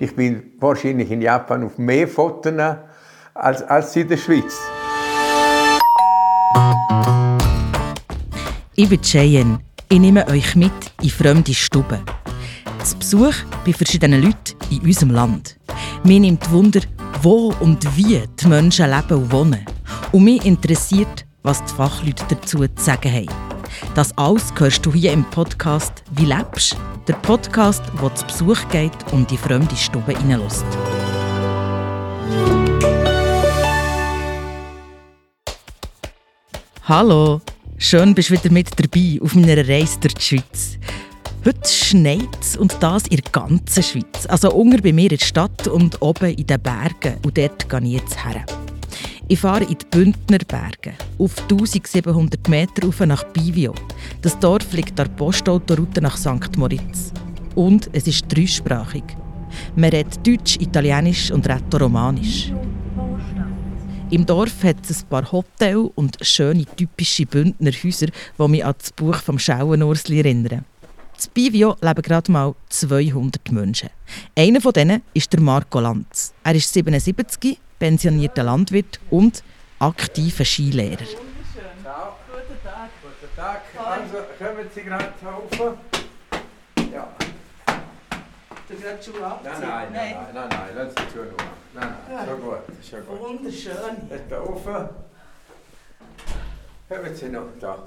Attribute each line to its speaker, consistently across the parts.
Speaker 1: Ich bin wahrscheinlich in Japan auf mehr Fotos als, als in der Schweiz.
Speaker 2: Ich bin Cheyenne. Ich nehme euch mit in fremde Stuben. Zu Besuch bei verschiedenen Leuten in unserem Land. Mir nimmt Wunder, wo und wie die Menschen leben und wohnen. Und mich interessiert, was die Fachleute dazu zu sagen haben. Das alles hörst du hier im Podcast «Wie lebst?», der Podcast, wo zu Besuch geht und die fremde Stube reinlässt. Hallo, schön bist du wieder mit dabei auf meiner Reise durch die Schweiz. Heute schneit es und das in der ganzen Schweiz. Also unter bei mir in der Stadt und oben in den Bergen. Und dort gehe ich jetzt her. Ich fahre in die Bündner Berge, auf 1700 Meter rauf nach Bivio. Das Dorf liegt an der Postautoroute nach St. Moritz. Und es ist dreisprachig. Man redet Deutsch, Italienisch und Rätoromanisch. Im Dorf hat es ein paar Hotels und schöne typische Bündner Häuser, die mich an das Buch vom Schauenursli erinnern. In Bivio leben gerade mal 200 Menschen. Einer von denen ist der Marco Lanz. Er ist 77, pensionierter Landwirt und aktiver Skilehrer.
Speaker 1: Guten Tag. Guten Tag. Also, kommen Sie gerade rauf? Ja.
Speaker 3: Du gerade Schuhe abziehen?
Speaker 1: Nein, nein, nein, nein, nein, lass die Schuhe nur. Nein, nein, schon gut, schon gut.
Speaker 3: Wunderschön.
Speaker 1: Jetzt da offen. Kommen Sie noch da.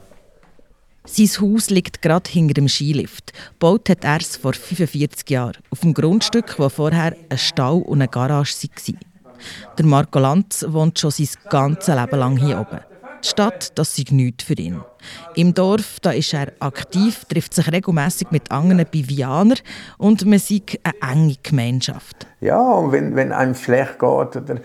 Speaker 2: Sein Haus liegt gerade hinter dem Skilift. Gebaut hat er es vor 45 Jahren, auf dem Grundstück, wo vorher ein Stall und eine Garage waren. Der Marco Lanz wohnt schon sein ganzes Leben lang hier oben. Die Stadt, das ist nichts für ihn. Im Dorf da ist er aktiv, trifft sich regelmäßig mit anderen Bivianern und man sieht eine enge Gemeinschaft.
Speaker 1: Ja, und wenn, wenn einem schlecht geht oder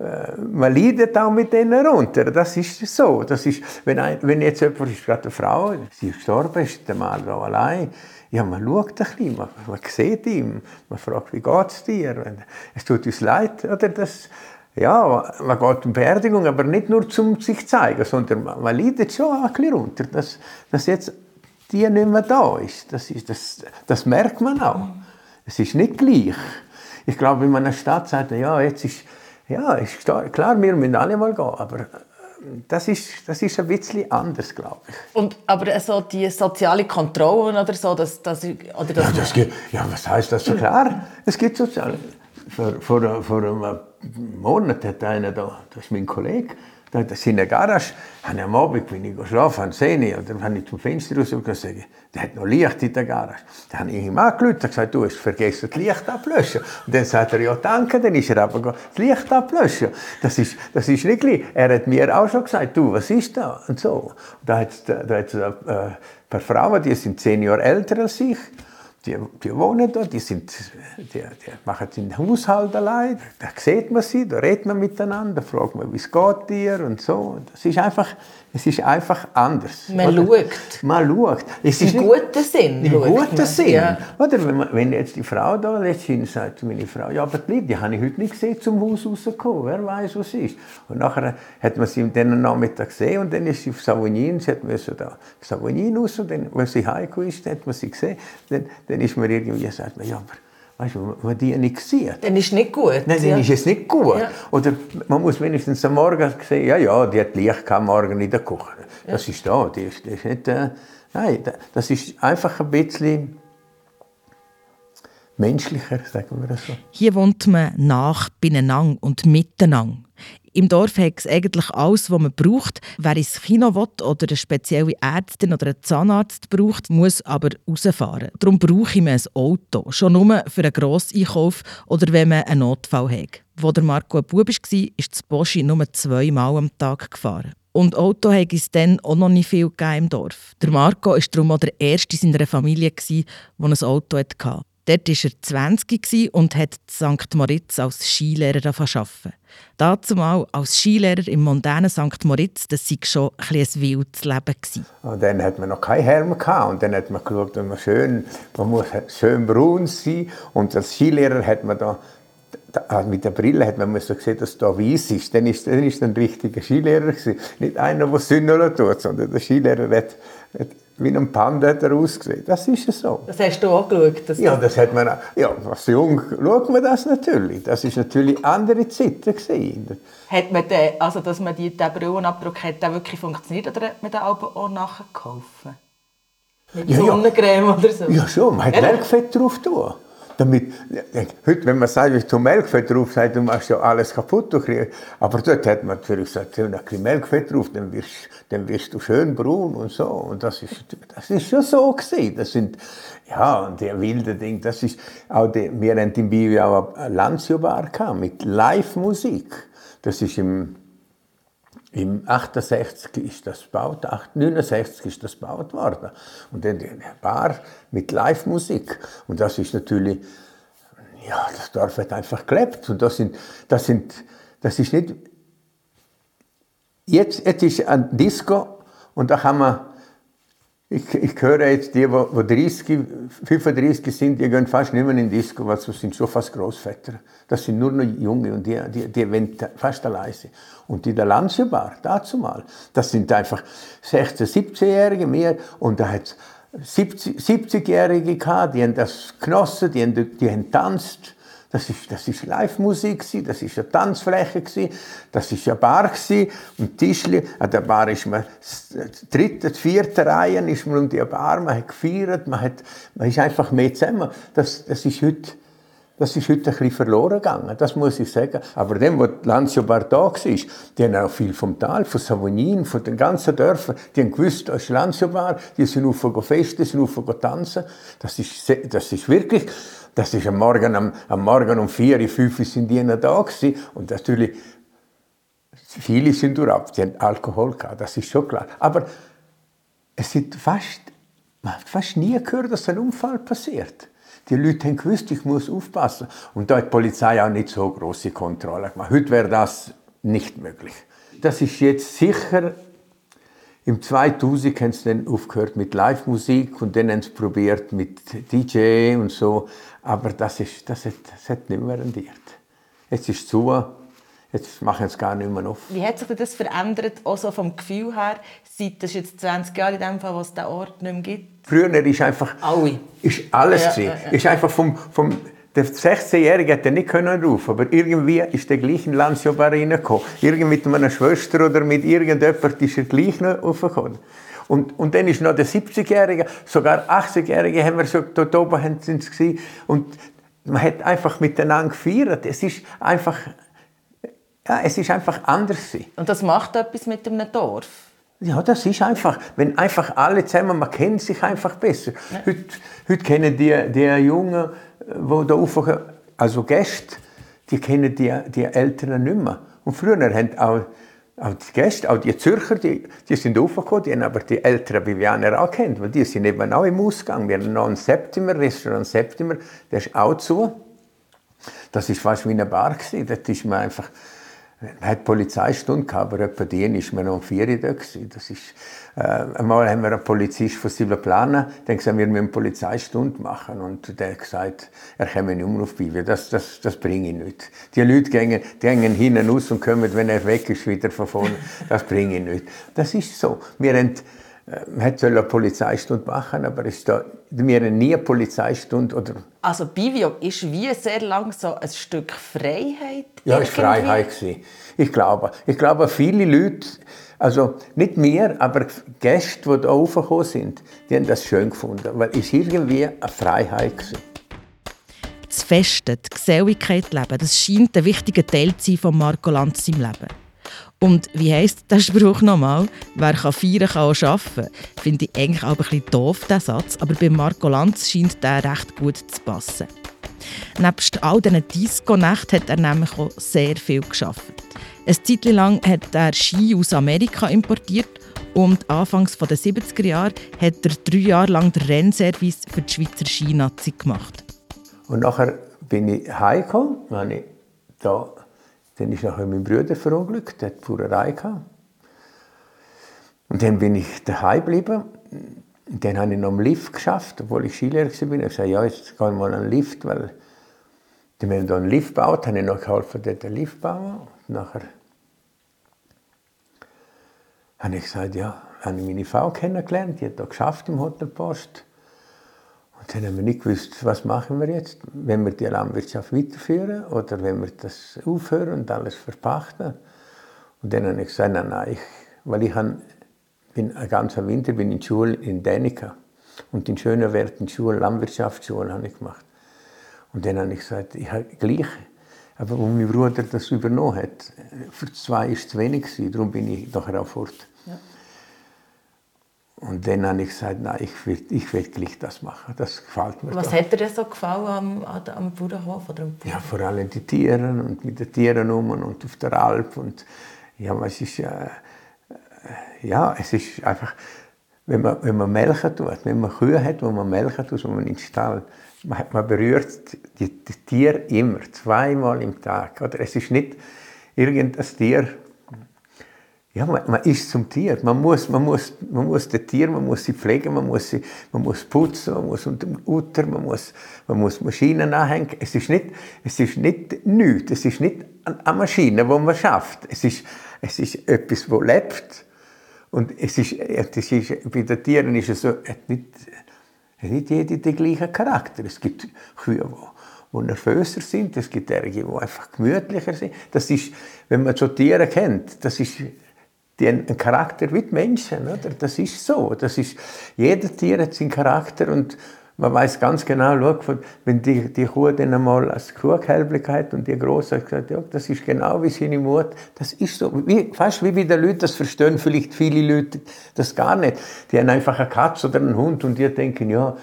Speaker 1: äh, man leidet auch mit denen runter. Das ist so. Das ist, wenn, ein, wenn jetzt jemand ist, gerade eine Frau, sie ist gestorben, ist der Mann allein. Ja, man schaut ein bisschen, man, man sieht ihn, man fragt, wie geht es dir? Es tut uns leid, oder? Das, ja, man geht in Beerdigung, aber nicht nur zum sich zeigen, sondern man, man leidet schon ein bisschen runter, dass, dass jetzt die nicht mehr da ist. Das, ist das, das merkt man auch. Es ist nicht gleich. Ich glaube, wenn man in einer Stadt sagt, ja, jetzt ist, ja, ist klar, wir müssen alle mal gehen, aber das ist, das ist ein bisschen anders, glaube ich.
Speaker 3: Und, aber so die soziale Kontrolle oder so, das, das, oder das,
Speaker 1: ja, das gibt, ja, was heißt das? Klar, es gibt soziale. Vor, vor, vor einem Monat hat einer da, das ist mein Kollege, da hat in der Garage, habe am Abend, bin ich geschlafen, gesehen, oder habe ich zum Fenster raus und gesagt, der hat noch Licht in der Garage. Dann habe ich ihm angerufen und gesagt, du hast vergessen, das Licht ablöschen. Und dann sagt er, ja danke, dann ist er aber das Licht ablöschen. Das ist, das ist nicht. Er hat mir auch schon gesagt, du, was ist da? Und so. Da hat es da hat's, äh, ein paar Frauen, die sind zehn Jahre älter als ich die, die wohnen da, die, sind, die, die machen den Haushalt allein. Da sieht man sie, da redet man miteinander, fragt man, wie es geht dir und so. Das ist einfach, es ist einfach anders.
Speaker 3: Man
Speaker 1: oder?
Speaker 3: schaut.
Speaker 1: Man schaut. Es
Speaker 3: Im guten Sinn.
Speaker 1: Im guten
Speaker 3: man.
Speaker 1: Sinn.
Speaker 3: Ja.
Speaker 1: Oder wenn, man, wenn jetzt die Frau da letztens sagt, meine Frau, ja, aber die, die habe ich heute nicht gesehen, zum Haus rausgekommen. Wer weiß, was ist. Und nachher hat man sie dann Nachmittag gesehen und dann ist sie auf Savognin, sie hat müssen da Savognin raus und dann, wenn sie heimgekommen ist, hat man sie gesehen. Dann, dann ist man irgendwie gesagt, ja, aber weißt du, wenn man die nicht sieht,
Speaker 3: Dann ist nicht gut.
Speaker 1: Nein,
Speaker 3: ja.
Speaker 1: dann ist es nicht gut.
Speaker 3: Ja.
Speaker 1: Oder man muss wenigstens am Morgen sehen, ja, ja, die hat Licht gehabt, morgen in der Küche. Das ist da, die ist, das ist nicht, äh, nein, da- das ist einfach ein bisschen menschlicher, sagen wir das so.
Speaker 2: Hier wohnt man nach, beieinander und miteinander. Im Dorf hat es eigentlich alles, was man braucht. Wer ins Kino will oder eine spezielle Ärztin oder einen Zahnarzt braucht, muss aber rausfahren. Darum brauche ich ein Auto. Schon nur für einen Grosseinkauf oder wenn man einen Notfall hat. Wo der Marco ein Bub war, ist das Boschi nur zweimal am Tag gefahren. Und Auto hat es dann auch noch nicht viel im Dorf. Der Marco war darum auch der Erste in seiner Familie, der ein Auto hatte. Dort war er 20 und hat St. Moritz als Skilehrer arbeiten. Dazumal als Skilehrer im mondänen St. Moritz, das war schon ein, ein wildes Leben.
Speaker 1: Und dann hat man noch keinen Helm gehabt. Und dann hat man geschaut, dass man schön, man muss schön braun sein. Und als Skilehrer hat man da, da mit der Brille hat man müssen sehen, dass da weiß ist. Dann ist, dann ist ein richtiger Skilehrer gewesen. Nicht einer, der Sünneln tut, sondern der Skilehrer hat, hat wie ein Panda hat er ausgesehen. Das ist es so.
Speaker 3: Das hast du auch geschaut? Das
Speaker 1: ja, das hat man auch. Ja, als jung schaut man das natürlich. Das ist natürlich andere Zeiten gewesen.
Speaker 3: Hat man den, also dass man die, den Brillenabdruck hat der wirklich funktioniert oder hat man den auch nachgekauft? Mit
Speaker 1: Ja, ja.
Speaker 3: Sonnencreme oder so?
Speaker 1: Ja, schon. Man hat
Speaker 3: Ja.
Speaker 1: Melkfett drauf tun. Damit, heute, wenn man sagt, ich tue Melkfett drauf, sagt du machst ja alles kaputt. du kriegst- Aber dort hat man natürlich gesagt, ein bisschen Melkfett drauf, dann wirst, dann wirst du schön braun und so. Und das ist, das ist schon so gewesen. Das sind, ja, und der wilde Ding, das ist auch die, wir haben im Bio auch eine Lanzio-Bar mit Live-Musik. Das ist im, im 68 ist das gebaut, 8 69 ist das gebaut worden. Und dann eine Bar mit Live-Musik. Und das ist natürlich, ja, das Dorf hat einfach gelebt. Und das sind, das sind, das ist nicht, jetzt, jetzt ist ein Disco und da kann man, ich, ich höre jetzt die, wo 30, 35 sind, die gehen fast nicht mehr in die Disco, weil das sind schon fast Großväter. Das sind nur noch Junge und die, die, die wollen fast allein sein. Und in der Lanzio-Bar, dazu mal, das sind einfach 16-, 17-Jährige mehr und da hat 70 70-Jährige gehabt, die haben das genossen, die haben, die haben tanzt. Das ist, das ist Live-Musik, das ist eine Tanzfläche, das ist eine Bar und Tischli, an der Bar ist man, die dritte, die vierte Reihe ist man um die Bar, man hat gefeiert, man, hat, man ist einfach mehr zusammen. Das, das ist heute, das ist heute ein bisschen verloren gegangen, das muss ich sagen. Aber dem, wo die Lanzio Bar da war, die haben auch viel vom Tal, von Savonin, von den ganzen Dörfern, die haben gewusst, da ist Lanzio Bar, die sind auf festen, sind auf tanzen. Das ist, das ist wirklich, das ist am Morgen, am, am Morgen um vier, fünf sind die da gewesen. Und natürlich, viele sind die haben Alkohol gehabt, das ist schon klar. Aber es sind fast, man hat fast nie gehört, dass ein Unfall passiert. Die Leute haben gewusst, ich muss aufpassen. Und da hat die Polizei auch nicht so große Kontrolle gemacht. Heute wäre das nicht möglich. Das ist jetzt sicher, im 2000 haben sie dann aufgehört mit Live-Musik und dann haben sie probiert mit DJ und so. Aber das, ist, das, hat, das hat nicht mehr rendiert. Jetzt ist es zu, jetzt machen sie es gar nicht mehr auf.
Speaker 3: Wie hat sich das verändert, auch so vom Gefühl her, seit das jetzt 20 Jahre in dem Fall, wo es den Ort nicht mehr gibt?
Speaker 1: Früher ist einfach
Speaker 3: Alle.
Speaker 1: ist alles
Speaker 3: Ja, ja, ja.
Speaker 1: Ist einfach vom, vom der 16-Jährige hätte nicht können rauf, aber irgendwie ist der gleich in Lanzio Bar reingekommen. Irgendwie mit meiner Schwester oder mit irgendjemand ist er gleich noch raufgekommen. Und, und dann ist noch der 70-Jährige, sogar 80-Jährige haben wir schon dort oben haben sie. Und man hat einfach miteinander gefeiert. Es ist einfach, ja, es ist einfach anders.
Speaker 3: Und das macht etwas mit einem Dorf.
Speaker 1: Ja, das ist einfach, wenn einfach alle zusammen, man kennt sich einfach besser. Heute, heute kennen die, die Jungen, die da raufkommen, also Gäste, die kennen die, die Eltern nicht mehr. Und früher haben auch, auch die Gäste, auch die Zürcher, die, die sind raufgekommen, die haben aber die älteren Bivianer auch kennt, weil die sind eben auch im Ausgang. Wir haben noch einen Septimer, Restaurant Septimer, der ist auch zu. Das ist fast wie eine Bar gewesen. Dort ist man einfach, man hat Polizeistunde gehabt, aber etwa die ist man noch um vier da. Das ist, äh, einmal haben wir einen Polizist von Silvaplana, der gesagt, wir müssen Polizeistunde machen. Und der hat gesagt, er komme nicht mehr auf die Bibi. Das, das, das bringe ich nicht. Die Leute gehen, die gehen hinten raus und kommen, wenn er weg ist, wieder von vorne. Das bringe ich nicht. Das ist so. Wir haben, man hätte eine Polizeistunde machen, aber es da, wir haben nie eine Polizeistunde oder
Speaker 3: Also Bivio ist wie sehr lang so ein Stück Freiheit.
Speaker 1: Ja, es war. Freiheit. gewesen. Ich glaube, ich glaube, viele Leute, also nicht mir, aber Gäste, die hier raufgekommen sind, die haben das schön gefunden, weil es irgendwie eine Freiheit gewesen.
Speaker 2: Das Festen, die Geselligkeit leben, das scheint ein wichtiger Teil zu sein von Marco Lanz im Leben. Und wie heisst der Spruch nochmal? Wer kann feiern, kann auch arbeiten. Finde ich eigentlich auch ein bisschen doof, der Satz, aber bei Marco Lanz scheint der recht gut zu passen. Nebst all diesen Disco-Nächten hat er nämlich auch sehr viel geschafft. Eine Zeit lang hat er Ski aus Amerika importiert und anfangs der 70er Jahre hat er drei Jahre lang den Rennservice für die Schweizer Skinazi gemacht.
Speaker 1: Und nachher bin ich heimgekommen, habe ich da, dann ist nachher mein Bruder verunglückt, der hat die Fuhrerei gehabt. Und dann bin ich daheim geblieben. Und dann habe ich noch im Lift geschafft, obwohl ich Skilehrer war. Ich habe gesagt, ja, jetzt gehe ich mal den Lift, weil die haben da einen Lift gebaut, habe ich noch geholfen, dort den Lift bauen. Und nachher habe ich gesagt, ja, habe ich meine Frau kennengelernt, die hat da geschafft im Hotel Post. Und dann haben wir nicht gewusst, was machen wir jetzt, wenn wir die Landwirtschaft weiterführen oder wenn wir das aufhören und alles verpachten. Und dann habe ich gesagt, nein, nein, ich, weil ich bin einen ganzen Winter bin in Schule in Dänica und in Schönerwert in der Schule, Landwirtschaftsschule habe ich gemacht. Und dann habe ich gesagt, ich habe gleich, aber wo mein Bruder das übernommen hat, für zwei ist es zu wenig gewesen, darum bin ich nachher auch fort. Und dann habe ich gesagt, nein, ich will, ich will gleich das machen. Das gefällt mir.
Speaker 3: Was
Speaker 1: doch.
Speaker 3: hat dir so gefallen am, am Bauernhof? Oder am
Speaker 1: ja, vor allem die Tiere und mit den Tieren um und auf der Alp. Und, ja, es ist, äh, ja, es ist einfach, wenn man, wenn man melken tut, wenn man Kühe hat, wo man melken tut, wo man in den Stall, man, man berührt die, die Tiere immer, zweimal im Tag. Oder? Es ist nicht irgendein Tier, ja, man, man ist zum Tier. Man muss, man muss, man muss das Tier, man muss sie pflegen, man muss sie, man muss putzen, man muss unter dem Uter, man muss, man muss Maschinen anhängen. Es ist nicht, es ist nicht nichts. Es ist nicht eine Maschine, die man schafft. Es ist, es ist etwas, das lebt. Und es ist, es ist, bei den Tieren ist es so, nicht, nicht jede den gleichen Charakter. Es gibt Kühe, die, die nervöser sind, es gibt einige, die einfach gemütlicher sind. Das ist, wenn man so Tiere kennt, das ist die haben einen Charakter wie die Menschen. Oder? Das ist so. Das ist, jeder Tier hat seinen Charakter und man weiß ganz genau, schau, wenn die, die Kuh dann einmal als Kuhkälblich hat und die Große hat gesagt, ja, das ist genau wie seine Mutter, das ist so, wie, fast wie bei den Leuten, das verstehen vielleicht viele Leute das gar nicht. Die haben einfach eine Katze oder einen Hund und die denken, ja,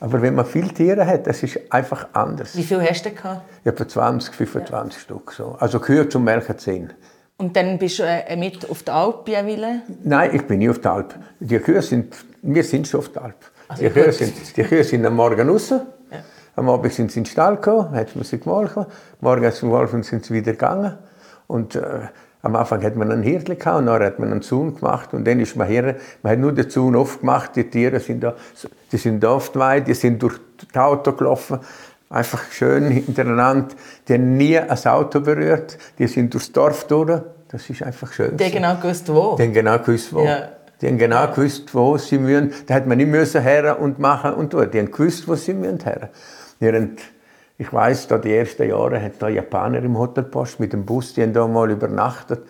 Speaker 1: aber wenn man viele Tiere hat, das ist einfach anders.
Speaker 3: Wie viel hast du gehabt?
Speaker 1: Etwa 20, 25 ja. Stück. So. Also Kühe zum Melken 10.
Speaker 3: Und dann bist du äh, mit auf der Alp Wille?
Speaker 1: Nein, ich bin nicht auf der Alp. Die Kühe sind, wir sind schon auf der Alp. Also die, Kühe sind, die Kühe sind am Morgen raus. Ja. Am Abend sind sie in den Stall gekommen, hat man sie gemolken. Morgen hat sie und sind sie wieder gegangen. Und äh, am Anfang hat man einen Hirtli gehabt, und dann hat man einen Zaun gemacht und dann ist man her, man hat nur den Zaun aufgemacht, die Tiere sind da, die sind da oft weit, die sind durch das Auto gelaufen, einfach schön hintereinander. Die haben nie ein Auto berührt, die sind durchs Dorf durch. Das ist einfach schön.
Speaker 3: Die haben genau gewusst, wo.
Speaker 1: Die haben genau gewusst, wo. Ja. Die haben genau gewusst, wo sie müssen. Da hat man nicht müssen her und machen und tun. Die haben gewusst, wo sie müssen her. Während, ich weiß, da die ersten Jahre hat da Japaner im Hotelpost mit dem Bus, die haben da mal übernachtet.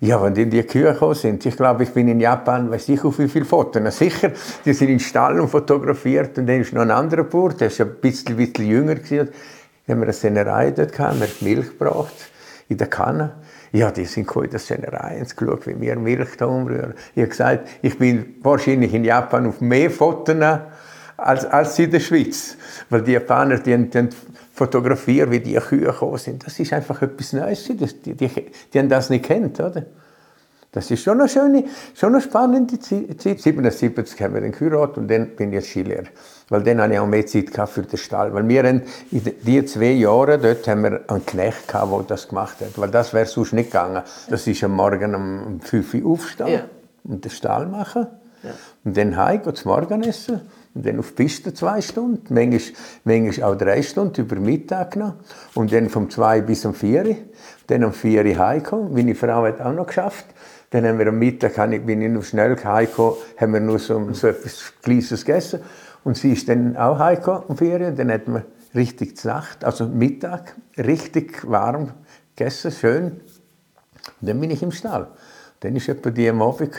Speaker 1: Ja, wenn die die Kühe gekommen sind, ich glaube, ich bin in Japan, weiß ich auf wie viele Fotos. Sicher, die sind in Stall und fotografiert und dann ist noch ein anderer Bauer, der ist ein bisschen, bisschen jünger gewesen. Da haben eine Sennerei dort gehabt, wir haben Milch gebracht in der Kanne. Ja, die sind in der Sennerei geschaut, wie wir Milch da umrühren. Ich habe gesagt, ich bin wahrscheinlich in Japan auf mehr Fotos als, als in der Schweiz. Weil die Japaner, die, die fotografieren, wie die Kühe gekommen sind. Das ist einfach etwas Neues. Die, die, die, die haben das nicht kennt, oder? Das ist schon eine schöne, schon eine spannende Zeit. 77 haben wir den geheiratet und dann bin ich jetzt Skilehrer. Weil dann hatte ich auch mehr Zeit für den Stall. Weil wir haben in diesen zwei Jahren, dort haben wir einen Knecht gehabt, der das gemacht hat. Weil das wäre sonst nicht gegangen. Das ist am Morgen um 5 Uhr aufstehen ja. und den Stall machen. Ja. Und dann heim, zum Morgenessen. Und dann auf die Piste zwei Stunden, manchmal, manchmal auch drei Stunden über Mittag noch. Und dann vom zwei bis um vier. Dann um vier Uhr heimgekommen. Meine Frau hat auch noch geschafft. Dann haben wir am Mittag, bin ich noch schnell heimgekommen, haben wir nur so, so etwas Kleines gegessen. Und sie ist dann auch heimgekommen um vier Uhr. Dann hatten wir richtig zur Nacht, also Mittag, richtig warm gegessen, schön. Und dann bin ich im Stall. Dann ist etwa die am Abend,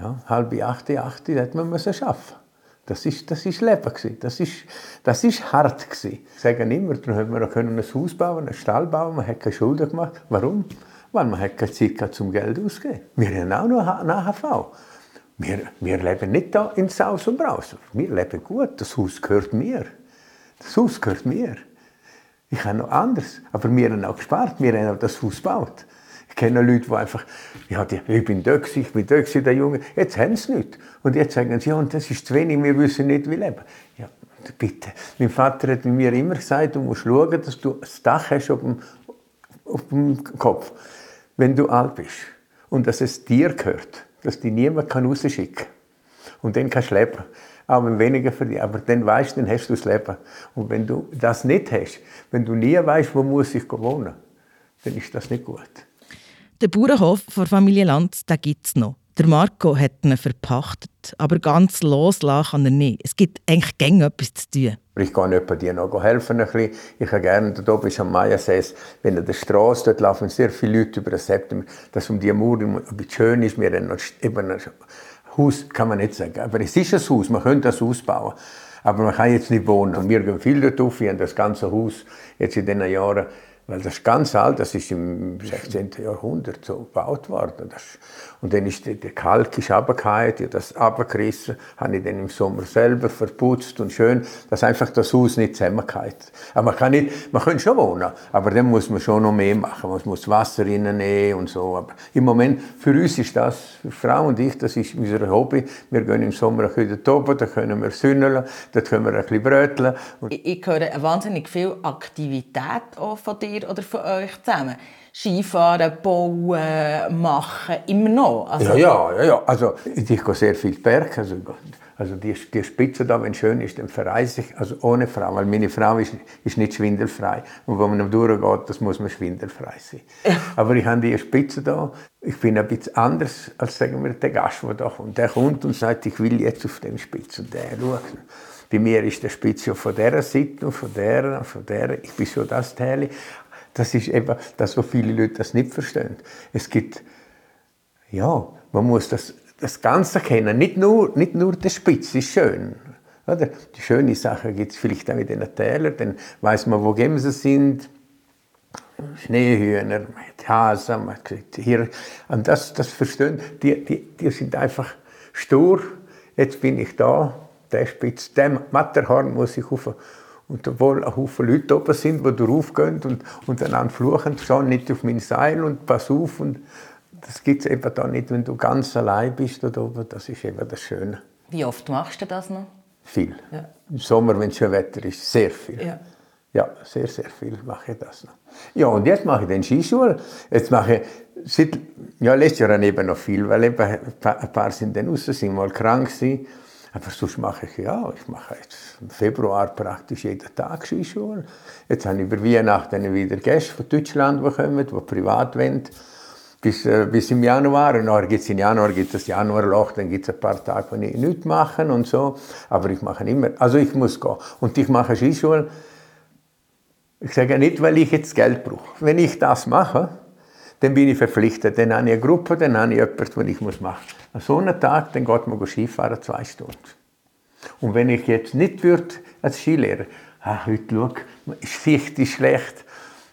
Speaker 1: ja, halb acht, acht, da hat man müssen arbeiten. Das ist, das ist Leben. Das ist, das ist hart gewesen. Ich sage immer, darum haben wir auch ein Haus bauen, einen Stall bauen, man hat keine Schulden gemacht. Warum? Weil man hat keine Zeit gehabt, zum Geld auszugeben. Wir haben auch noch eine HV. Wir, wir leben nicht da in Saus und Braus. Wir leben gut. Das Haus gehört mir. Das Haus gehört mir. Ich habe noch anders. Aber wir haben auch gespart. Wir haben auch das Haus gebaut. Ich kenne Leute, die einfach, ja, die, ich bin da ich bin da der Junge. Jetzt haben sie nicht. Und jetzt sagen sie, ja, und das ist zu wenig, wir wissen nicht, wie leben. Ja, bitte. Mein Vater hat mir immer gesagt, du musst schauen, dass du das Dach hast auf dem, auf dem Kopf, wenn du alt bist. Und dass es dir gehört, dass dich niemand rausschicken kann. Und dann kannst du leben. Wenn weniger dich. Aber dann weißt du, dann hast du das Leben. Und wenn du das nicht hast, wenn du nie weißt, wo muss ich wohnen, dann ist das nicht gut.
Speaker 2: Der Bauernhof von Familie Lanz, gibt es noch. Der Marco hat ihn verpachtet, aber ganz loslassen kann er nicht. Es gibt eigentlich gäng etwas zu tun.
Speaker 1: Ich nicht bei dir noch helfen. Ich habe gerne, da oben am Mayasees, wenn an der Straße, dort laufen sehr viele Leute über den September, dass um die Mauer ein bisschen schön ist. Wir haben noch ein Haus, kann man nicht sagen, aber es ist ein Haus, man könnte das ausbauen. Aber man kann jetzt nicht wohnen. Und wir gehen viel dort auf, wir haben das ganze Haus jetzt in diesen Jahren weil das ist ganz alt, das ist im 16. Jahrhundert so gebaut worden. Das, und dann ist der, der Kalk ist runtergefallen, das runtergerissen, habe ich dann im Sommer selber verputzt und schön, dass einfach das Haus nicht zusammengeht. Aber man kann nicht, man kann schon wohnen, aber dann muss man schon noch mehr machen. Man muss Wasser reinnehmen und so. Aber im Moment, für uns ist das, für Frau und ich, das ist unser Hobby. Wir gehen im Sommer ein bisschen oben, da können wir sünneln, da können wir ein bisschen bröteln.
Speaker 3: Ich, ich höre wahnsinnig viel Aktivität auch von dir oder von euch zusammen. Skifahren, bauen, machen, immer noch?
Speaker 1: Also, ja, ja, ja, ja. Also, ich gehe sehr viel Berg. Also, also die, die Spitze da, wenn es schön ist, dann verreise ich, also ohne Frau, weil meine Frau ist, ist nicht schwindelfrei. Und wenn man durchgeht, das muss man schwindelfrei sein. Aber ich habe die Spitze da, ich bin ein bisschen anders als sagen wir, der Gast, der da kommt. Der kommt und sagt, ich will jetzt auf den Spitze. Und der schaut. Bei mir ist der Spitze von dieser Seite und von der und von der. Ich bin so das Teil. Das ist eben, dass so viele Leute das nicht verstehen. Es gibt, ja, man muss das, das Ganze kennen. Nicht nur, nicht nur der Spitz ist schön. Oder? Die schöne Sache gibt es vielleicht auch in den Tälern, dann weiß man, wo Gemsen sind. Schneehühner, die Hasen, man sieht hier. Und das, das verstehen, die, die, die sind einfach stur. Jetzt bin ich da, der Spitz, dem Matterhorn muss ich auf und obwohl ein Haufen Leute oben sind, die draufgehen und, und einander fluchen, schau nicht auf mein Seil und pass auf. Und das gibt es eben da nicht, wenn du ganz allein bist da oben. Das ist eben das Schöne.
Speaker 3: Wie oft machst du das noch?
Speaker 1: Viel. Ja. Im Sommer, wenn es schön Wetter ist, sehr viel. Ja. ja. sehr, sehr viel mache ich das noch. Ja, und jetzt mache ich den Skischule. Jetzt mache ich, seit, ja, letztes Jahr eben noch viel, weil eben ein paar sind dann raus, sind mal krank gewesen. Aber sonst mache ich ja, ich mache jetzt im Februar praktisch jeden Tag Skischule. Jetzt habe ich über Weihnachten wieder Gäste von Deutschland bekommen, die privat wollen. Bis, äh, bis im Januar. Und gibt's im Januar gibt es Januarloch, dann gibt es ein paar Tage, wo ich nichts mache und so. Aber ich mache immer, also ich muss gehen. Und ich mache Skischule. Ich sage nicht, weil ich jetzt Geld brauche. Wenn ich das mache, dann bin ich verpflichtet. Dann habe ich eine Gruppe, dann habe ich etwas, was ich machen muss. An so einem Tag, dann geht man Skifahren zwei Stunden. Und wenn ich jetzt nicht würde als Skilehrer, ah, heute schau, die Sicht ist schlecht,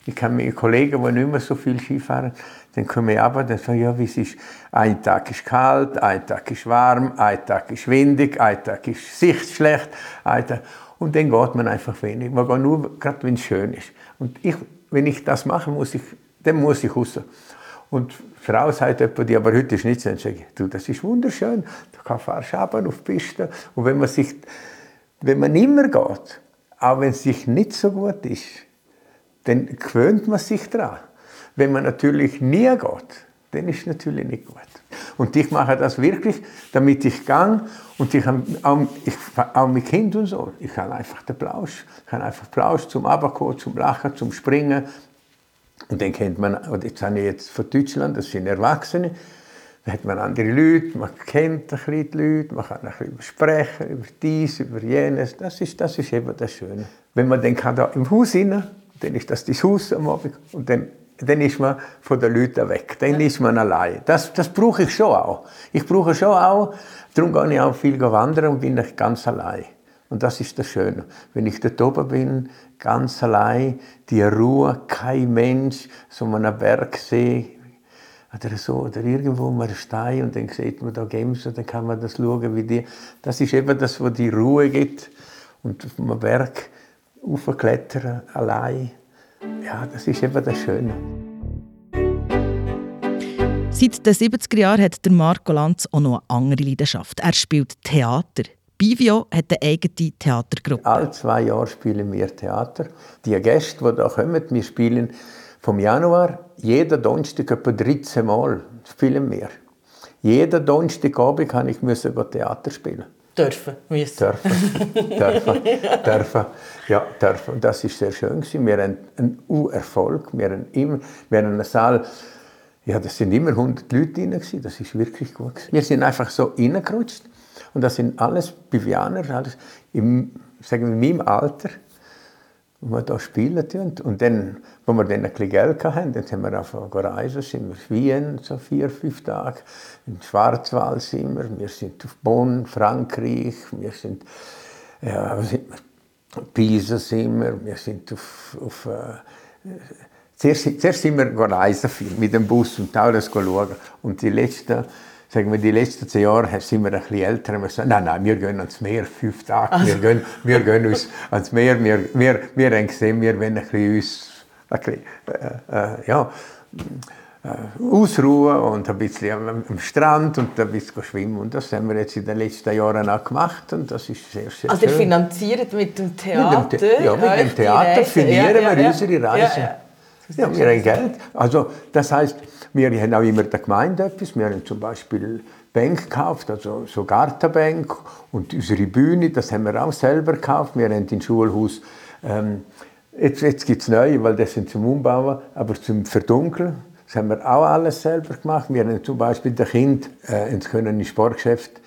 Speaker 1: ich habe meine Kollegen, die nicht mehr so viel Skifahren, dann komme ich aber, dann sage ja, wie es ist. Ein Tag ist kalt, ein Tag ist warm, ein Tag ist windig, ein Tag ist Sicht schlecht, ein Tag, und dann geht man einfach wenig. Man geht nur, gerade wenn es schön ist. Und ich, wenn ich das mache, muss ich, dann muss ich raus. Und die Frau sagt etwa, die, aber heute nicht so. Sage du, das ist wunderschön. Du fahrst runter auf die Piste. Und wenn man sich, wenn man immer geht, auch wenn es sich nicht so gut ist, dann gewöhnt man sich daran. Wenn man natürlich nie geht, dann ist es natürlich nicht gut. Und ich mache das wirklich, damit ich gang und ich, auch, auch mit Kind und so, ich kann einfach den Plausch, ich kann einfach Plausch zum Abkommen, zum Lachen, zum Springen, und dann kennt man, und jetzt habe ich jetzt von Deutschland, das sind Erwachsene, da hat man andere Leute, man kennt ein bisschen die Leute, man kann ein bisschen sprechen über dies, über jenes. Das ist, das ist eben das Schöne. Wenn man dann kann da im Haus rein, dann ist das das Haus am Abend und dann, dann ist man von den Leuten weg. Dann ist man allein. Das, das brauche ich schon auch. Ich brauche schon auch, darum gehe ich auch viel wandern und bin ich ganz allein. Und das ist das Schöne. Wenn ich dort oben bin, ganz allein, die Ruhe, kein Mensch, so einen Bergsee oder so, oder irgendwo mal Stein und dann sieht man da Gemsen, dann kann man das schauen, wie die, das ist eben das, wo die Ruhe gibt und auf einem Berg aufklettern, allein, ja, das ist eben das Schöne.
Speaker 2: Seit den 70er Jahren hat der Marco Lanz auch noch eine andere Leidenschaft. Er spielt Theater. Bivio hat eine eigene Theatergruppe.
Speaker 1: Alle zwei Jahre spielen wir Theater. Die Gäste, die hier kommen, wir spielen vom Januar jeden Donnerstag etwa 13 Mal spielen wir. Jeden Donnerstagabend kann ich müssen Theater spielen.
Speaker 3: Dürfen, müssen.
Speaker 1: Dürfen, dürfen, dürfen. Ja, dürfen. Das ist sehr schön. Wir haben einen U-Erfolg. Wir haben, immer, wir haben einen Saal Ja, das sind immer 100 Leute drin, gewesen. das ist wirklich gut. Gewesen. Wir sind einfach so reingerutscht und das sind alles Bivianer, alles im, sagen wir, in meinem Alter, wo wir da spielen. Und dann, wo wir dann ein bisschen Geld hatten, dann sind wir zu reisen, sind wir in Wien, so vier, fünf Tage, in Schwarzwald sind wir, wir sind auf Bonn, Frankreich, wir sind, ja, wo sind wir? Pisa sind wir, wir sind auf, auf äh, zuerst, zuerst sind wir viel mit dem Bus und alles schauen. Und die letzten sagen wir, die letzten zehn Jahre sind wir ein bisschen älter wir sagen, nein, nein, wir gehen ans Meer, fünf Tage, also. wir, gehen, wir gehen uns ans Meer, wir, wir, wir haben gesehen, wir wollen ein bisschen uns, ein bisschen, äh, äh, ja, äh, ausruhen und ein bisschen am, am, Strand und ein bisschen schwimmen. Und das haben wir jetzt in den letzten Jahren auch gemacht und das ist sehr, sehr
Speaker 3: Also ihr finanziert mit dem Theater?
Speaker 1: Mit dem, ja, mit dem Theater finanzieren ja, ja, wir unsere Reise. Ja, wir haben Geld. Also das heißt, wir haben auch immer der Gemeinde etwas. Wir haben zum Beispiel Bank gekauft, also so Gartenbank und unsere Bühne, das haben wir auch selber gekauft. Wir haben im Schulhaus, ähm, jetzt, jetzt gibt es neue, weil das sind zum Umbauen, aber zum Verdunkeln, das haben wir auch alles selber gemacht. Wir haben zum Beispiel den Kind äh, ins können Sportgeschäft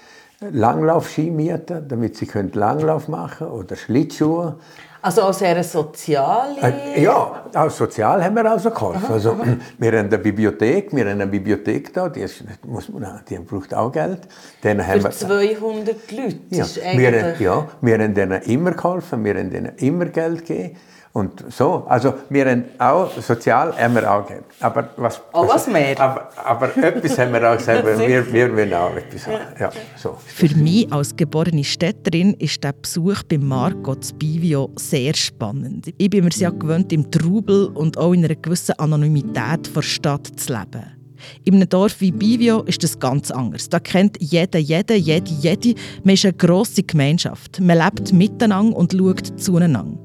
Speaker 1: Langlaufski mieten, damit sie Langlauf machen können oder Schlittschuhe.
Speaker 3: Also auch sehr soziale?
Speaker 1: Äh, ja, auch sozial haben wir also geholfen. Aha, also, Wir haben eine Bibliothek, wir haben eine Bibliothek da, die, ist, muss man, die braucht auch Geld.
Speaker 3: Dann Für haben wir, 200 Leute
Speaker 1: ja, wir, ja, wir haben denen immer geholfen, wir haben denen immer Geld gegeben. Und so, also wir haben auch sozial haben wir auch gegeben. Aber was,
Speaker 3: oh, was mehr?
Speaker 1: Aber, aber etwas haben wir auch selber, wir, wir wollen auch etwas haben. Ja, so.
Speaker 2: Für mich als geborene Städterin ist der Besuch bei Marco Bivio sehr spannend. Ich bin mir sehr gewöhnt, im Trubel und auch in einer gewissen Anonymität der Stadt zu leben. In einem Dorf wie Bivio ist das ganz anders. Da kennt jeder, jeder, jede, jede. Man ist eine grosse Gemeinschaft. Man lebt miteinander und schaut zueinander.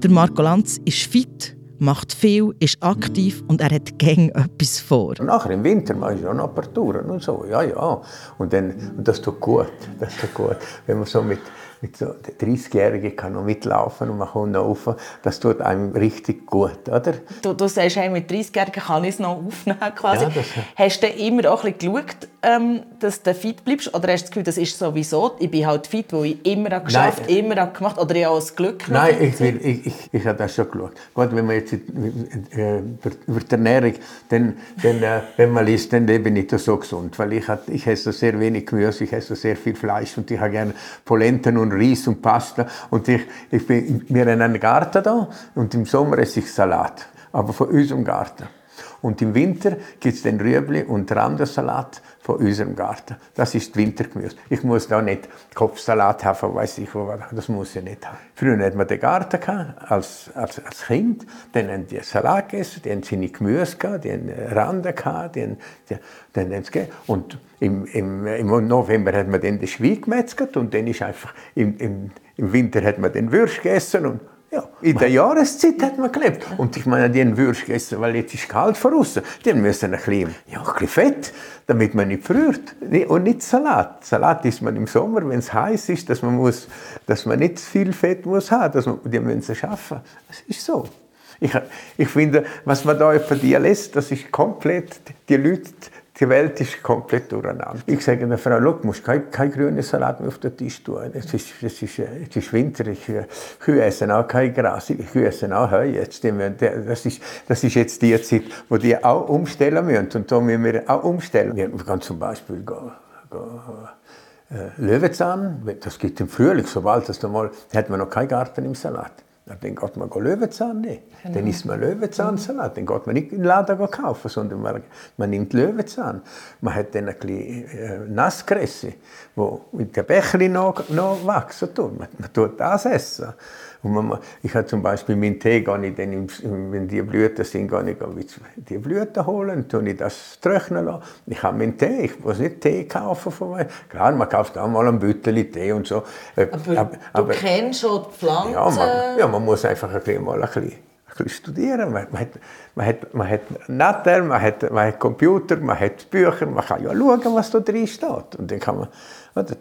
Speaker 2: Der Marco Lanz ist fit, macht viel, ist aktiv und er hat gäng etwas vor.
Speaker 1: Nachher im Winter mache ich paar Touren und so, ja, ja. Und, dann, und das tut gut, das tut gut. Wenn man so mit mit so 30-Jährigen kann noch mitlaufen und man kommt noch rauf. Das tut einem richtig gut, oder?
Speaker 3: Du, du sagst, hey, mit 30-Jährigen kann ich es noch aufnehmen quasi. Ja, hast du immer auch ein bisschen geschaut, ähm, dass du fit bleibst? Oder hast du das Gefühl, das ist sowieso, ich bin halt fit, weil ich immer geschafft Nein. immer gemacht oder ich habe das Glück
Speaker 1: Nein, ich, will, ich, ich, ich habe das schon geschaut. Gut, wenn man jetzt äh, über die Ernährung, dann, dann, äh, wenn man liest, dann lebe ich nicht so gesund, weil ich, ich esse sehr wenig Gemüse, ich esse sehr viel Fleisch und ich habe gerne Polenten und und Reis und Pasta. Und ich, ich bin, wir haben einen Garten da und im Sommer esse ich Salat, aber von unserem Garten. Und im Winter gibt es den Rüebli und Randersalat von unserem Garten. Das ist Wintergemüse. Ich muss da nicht Kopfsalat haben, weiß ich das muss ich nicht haben. Früher hatten wir den Garten gehabt, als, als, als Kind, dann haben die Salat gegessen, die haben seine Gemüse gehabt, haben Rande gehabt, die haben, die, dann haben sie Und im, im, im November hat man dann den Schwein gemetzelt und dann ist einfach, im, im, im Winter hat man den Würst gegessen und ja, in der Jahreszeit hat man gelebt. Und ich meine, die haben Würst gegessen, weil jetzt ist kalt von außen. Die müssen ein bisschen, ja, ein bisschen Fett, damit man nicht friert. Und nicht Salat. Salat isst man im Sommer, wenn es heiß ist, dass man, muss, dass man nicht viel Fett muss haben muss. Die müssen es schaffen. Das ist so. Ich, ich finde, was man da über die lässt, das ist komplett, die Leute die Welt ist komplett durcheinander. Ich sage der Frau, du musst kein, kein grünen Salat mehr auf den Tisch tun. Es ist, es ist, es ist Winter, ich, Kühe essen auch kein Gras, Kühe essen auch Heu jetzt. Das ist, das ist jetzt die Zeit, wo die auch umstellen müssen. Und da müssen wir auch umstellen. Wir können zum Beispiel gehen, gehen, äh, Löwenzahn, das gibt im Frühling, sobald das mal, hat man noch keinen Garten im Salat. Dann geht man Löwenzahn nehmen. Genau. Dann isst man Löwenzahnsalat. Dann geht man nicht in den Laden kaufen, sondern man, man nimmt Löwenzahn. Man hat dann ein bisschen äh, Nasskresse, wo mit dem Bächli noch, noch wachsen tut. Man, man tut das essen. Und man, ich habe zum Beispiel meinen Tee, gehe ich dann, wenn die Blüten sind, gehe ich die Blüten holen, tue ich das trocknen lassen. Ich habe meinen Tee, ich muss nicht Tee kaufen von mir. Klar, man kauft auch mal ein Büttel Tee und so.
Speaker 3: Äh, aber, aber du aber, kennst schon die Pflanzen?
Speaker 1: Ja man, ja, man muss einfach ein bisschen, mal ein bisschen bisschen studieren. Man, man, hat, man, hat, man hat Netter, man hat, man hat Computer, man hat Bücher, man kann ja schauen, was da drin steht. Und dann kann man,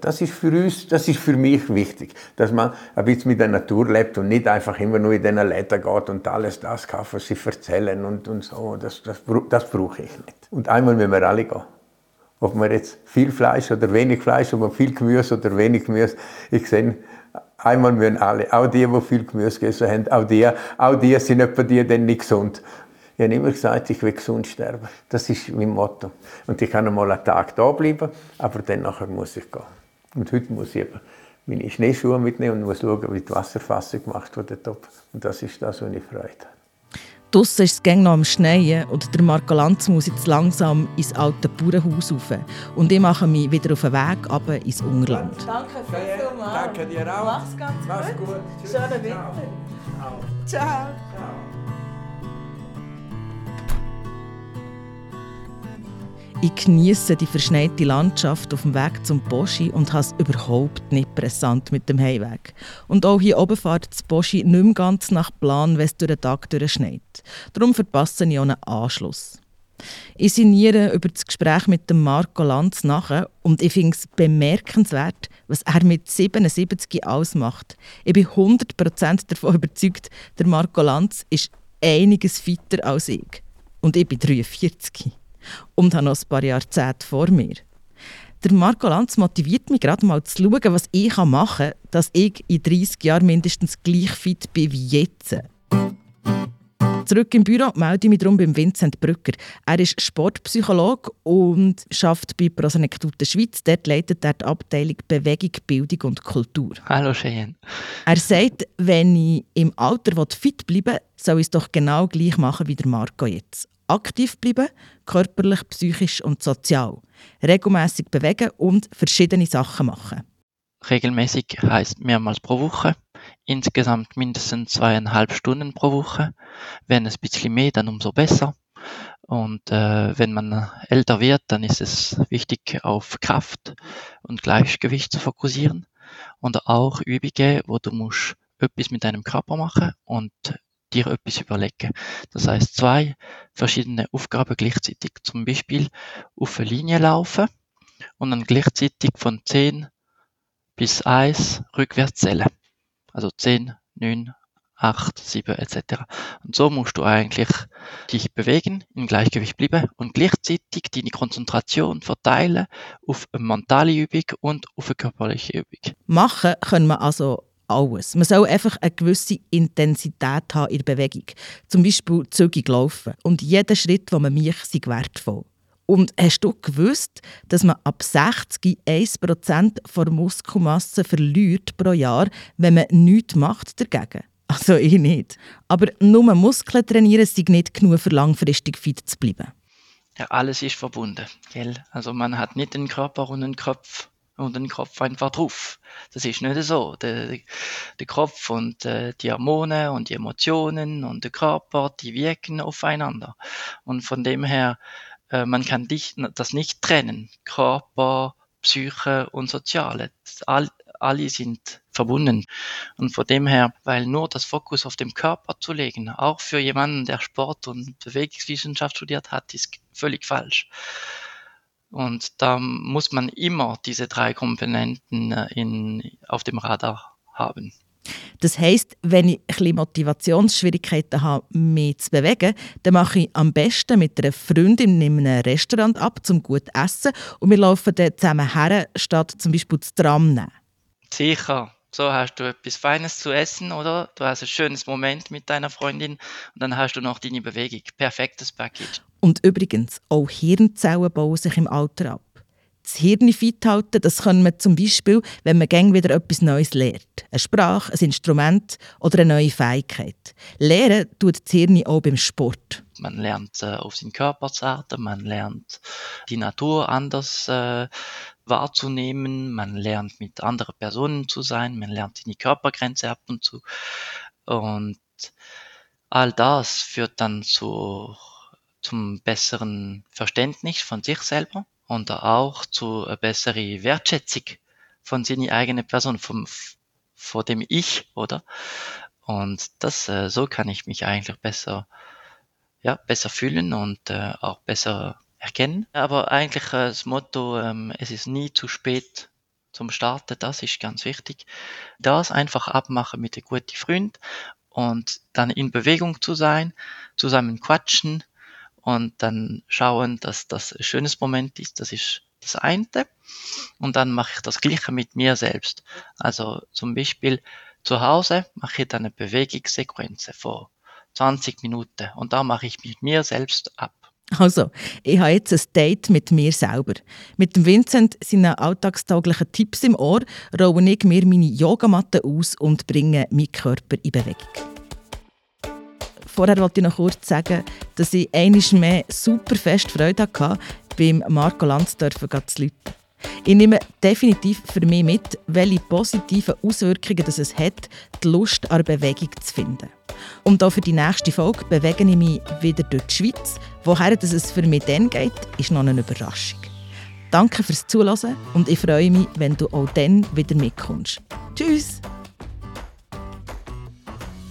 Speaker 1: das ist für uns, das ist für mich wichtig, dass man ein bisschen mit der Natur lebt und nicht einfach immer nur in den Läden geht und alles das kaufen, was sie erzählen und, und so. Das, das, das brauche ich nicht. Und einmal müssen wir alle gehen. Ob man jetzt viel Fleisch oder wenig Fleisch, ob man viel Gemüse oder wenig Gemüse. Ich sehe, einmal müssen alle, auch die, die viel Gemüse gegessen haben, auch die, auch die sind etwa die dann nicht gesund. Ich habe immer gesagt, ich will gesund sterben. Das ist mein Motto. Und ich kann noch mal einen Tag da bleiben, aber dann nachher muss ich gehen. Und heute muss ich eben meine Schneeschuhe mitnehmen und muss schauen, wie die Wasserfassung gemacht wird. Und das ist das, was ich Freude habe.
Speaker 2: Draussen ist es noch am Schneien und der Marco Lanz muss jetzt langsam ins alte Bauernhaus rauf. Und ich mache mich wieder auf den Weg ab ins Ungerland.
Speaker 3: Danke vielmals.
Speaker 1: Danke dir auch.
Speaker 3: Mach's ganz
Speaker 1: Mach's
Speaker 3: gut.
Speaker 1: gut.
Speaker 3: Schönen Winter. Ciao.
Speaker 1: Ciao.
Speaker 2: Ich genieße die verschneite Landschaft auf dem Weg zum Boschi und habe es überhaupt nicht pressant mit dem Heimweg. Und auch hier oben fährt das Boschi nicht mehr ganz nach Plan, wenn es durch den Tag durchschneit. Darum verpasse ich auch einen Anschluss. Ich sinniere über das Gespräch mit dem Marco Lanz nachher und ich finde es bemerkenswert, was er mit 77 ausmacht. Ich bin 100% davon überzeugt, der Marco Lanz ist einiges fitter als ich. Und ich bin 43 und habe noch ein paar Jahrzehnte vor mir. Der Marco Lanz motiviert mich gerade mal zu schauen, was ich machen kann, dass ich in 30 Jahren mindestens gleich fit bin wie jetzt. Zurück im Büro melde ich mich darum beim Vincent Brücker. Er ist Sportpsychologe und arbeitet bei Prosenektute Schweiz. Dort leitet er die Abteilung Bewegung, Bildung und Kultur.
Speaker 4: Hallo Cheyenne.
Speaker 2: Er sagt, wenn ich im Alter fit bleiben will, soll ich es doch genau gleich machen wie der Marco jetzt aktiv bleiben, körperlich, psychisch und sozial, regelmäßig bewegen und verschiedene Sachen machen.
Speaker 4: Regelmäßig heißt mehrmals pro Woche, insgesamt mindestens zweieinhalb Stunden pro Woche. Wenn es ein bisschen mehr, dann umso besser. Und äh, wenn man älter wird, dann ist es wichtig, auf Kraft und Gleichgewicht zu fokussieren. Und auch Übungen, wo du musst etwas mit deinem Körper machen und dir etwas überlegen. Das heißt, zwei verschiedene Aufgaben gleichzeitig. Zum Beispiel auf eine Linie laufen und dann gleichzeitig von 10 bis 1 rückwärts zählen. Also 10, 9, 8, 7 etc. Und so musst du eigentlich dich bewegen, im Gleichgewicht bleiben und gleichzeitig deine Konzentration verteilen auf eine mentale Übung und auf eine körperliche Übung.
Speaker 2: Machen können wir also alles. Man soll einfach eine gewisse Intensität haben in der Bewegung. Zum Beispiel zügig laufen. Und jeder Schritt, den man macht, ist wertvoll. Und hast du gewusst, dass man ab 60 1% der Muskelmasse verliert pro Jahr, wenn man nichts macht dagegen? Also ich nicht. Aber nur Muskeln trainieren ist nicht genug, für langfristig fit zu bleiben.
Speaker 4: Ja, alles ist verbunden. Gell? Also man hat nicht den Körper und den Kopf und den Kopf einfach drauf. Das ist nicht so. Der, der Kopf und äh, die Hormone und die Emotionen und der Körper, die wirken aufeinander. Und von dem her, äh, man kann dich, das nicht trennen. Körper, Psyche und Soziale. All, alle sind verbunden. Und von dem her, weil nur das Fokus auf dem Körper zu legen, auch für jemanden, der Sport und Bewegungswissenschaft studiert hat, ist völlig falsch. Und da muss man immer diese drei Komponenten äh, in, auf dem Radar haben.
Speaker 2: Das heißt, wenn ich ein Motivationsschwierigkeiten habe, mich zu bewegen, dann mache ich am besten mit einer Freundin in einem Restaurant ab, zum gut essen und wir laufen dann zusammen her, statt zum Beispiel das Tram nehmen.
Speaker 4: Sicher. So hast du etwas Feines zu essen, oder? Du hast ein schönes Moment mit deiner Freundin und dann hast du noch deine Bewegung. Perfektes Package.
Speaker 2: Und übrigens, auch Hirnzellen bauen sich im Alter ab. Das Hirn fit halten, das kann man zum Beispiel, wenn man gäng wieder etwas Neues lernt. Eine Sprache, ein Instrument oder eine neue Fähigkeit. Lehren tut das Hirn auch beim Sport.
Speaker 4: Man lernt äh, auf seinen Körper zu achten, man lernt die Natur anders äh, wahrzunehmen, man lernt mit anderen Personen zu sein, man lernt in die Körpergrenze ab und zu. Und all das führt dann zu, zum besseren Verständnis von sich selber und auch zu einer besseren Wertschätzung von seiner eigenen Person, vom, vor dem Ich, oder? Und das, äh, so kann ich mich eigentlich besser, ja, besser fühlen und äh, auch besser erkennen. Aber eigentlich äh, das Motto, ähm, es ist nie zu spät zum Starten, das ist ganz wichtig. Das einfach abmachen mit einem guten Freund und dann in Bewegung zu sein, zusammen quatschen und dann schauen, dass das ein schönes Moment ist. Das ist das eine. Und dann mache ich das Gleiche mit mir selbst. Also zum Beispiel zu Hause mache ich dann eine Bewegungssequenz vor 20 Minuten und da mache ich mit mir selbst ab.
Speaker 2: Also, ich habe jetzt ein Date mit mir selber. Mit dem Vincent seinen alltagstauglichen Tipps im Ohr rolle ich mir meine Yogamatte aus und bringe meinen Körper in Bewegung. Vorher wollte ich noch kurz sagen, dass ich einmal mehr super fest Freude hatte, beim Marco Lanzdorfer zu läuten. Ich nehme definitiv für mich mit, welche positiven Auswirkungen es hat, die Lust an Bewegung zu finden. Und auch für die nächste Folge bewege ich mich wieder durch die Schweiz. Woher es für mich dann geht, ist noch eine Überraschung. Danke fürs Zuhören und ich freue mich, wenn du auch dann wieder mitkommst. Tschüss!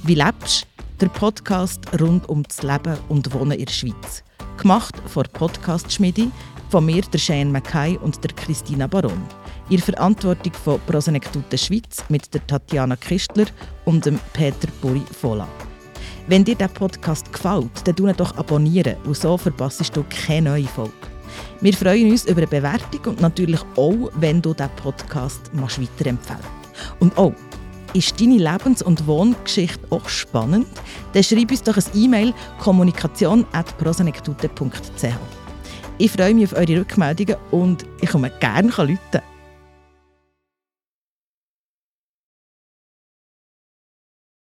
Speaker 2: Wie lebst? Der Podcast rund um das Leben und Wohnen in der Schweiz. Gemacht von Podcast Schmiede, von mir, der Shane Mackay und der Christina Baron. Ihr Verantwortung von Prosenektute Schweiz mit der Tatjana Kistler und dem Peter Buri Fola. Wenn dir der Podcast gefällt, dann doch abonnieren und so verpasst du keine neue Folge. Wir freuen uns über eine Bewertung und natürlich auch, wenn du diesen Podcast weiterempfehlen Und auch, ist deine Lebens- und Wohngeschichte auch spannend? Dann schreib uns doch ein E-Mail kommunikation.prosenektute.ch. Ich freue mich auf eure Rückmeldungen und ich komme gerne rufen.